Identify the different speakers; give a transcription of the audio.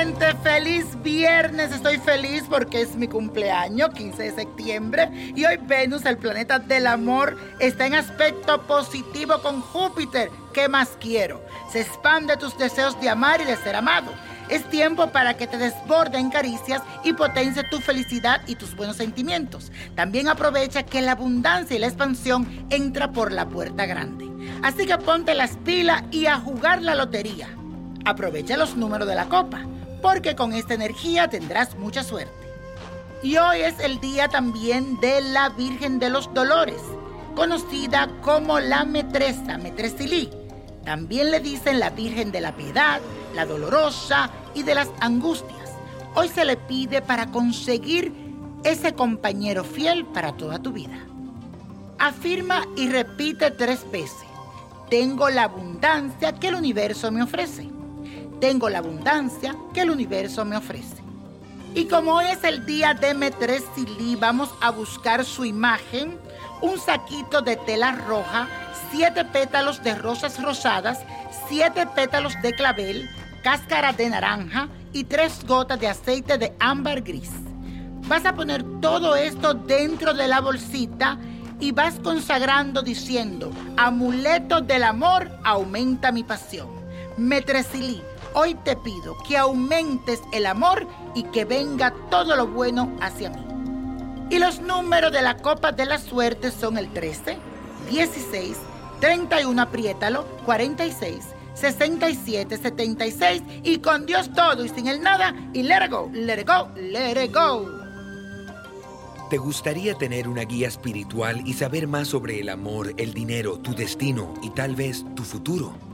Speaker 1: gente, feliz viernes. Estoy feliz porque es mi cumpleaños, 15 de septiembre, y hoy Venus, el planeta del amor, está en aspecto positivo con Júpiter. ¿Qué más quiero? Se expande tus deseos de amar y de ser amado. Es tiempo para que te desborden caricias y potencie tu felicidad y tus buenos sentimientos. También aprovecha que la abundancia y la expansión entra por la puerta grande. Así que ponte las pilas y a jugar la lotería. Aprovecha los números de la copa, porque con esta energía tendrás mucha suerte. Y hoy es el día también de la Virgen de los Dolores, conocida como la Metresa, Metresilí. También le dicen la Virgen de la Piedad, la Dolorosa y de las Angustias. Hoy se le pide para conseguir ese compañero fiel para toda tu vida. Afirma y repite tres veces. Tengo la abundancia que el universo me ofrece. Tengo la abundancia que el universo me ofrece. Y como hoy es el día de Metresili, vamos a buscar su imagen, un saquito de tela roja, siete pétalos de rosas rosadas, siete pétalos de clavel, cáscara de naranja y tres gotas de aceite de ámbar gris. Vas a poner todo esto dentro de la bolsita y vas consagrando diciendo, amuleto del amor aumenta mi pasión. Metresilí, hoy te pido que aumentes el amor y que venga todo lo bueno hacia mí. Y los números de la copa de la suerte son el 13, 16, 31, apriétalo, 46, 67, 76 y con Dios todo y sin el nada y let it go, let it go, let it go.
Speaker 2: ¿Te gustaría tener una guía espiritual y saber más sobre el amor, el dinero, tu destino y tal vez tu futuro?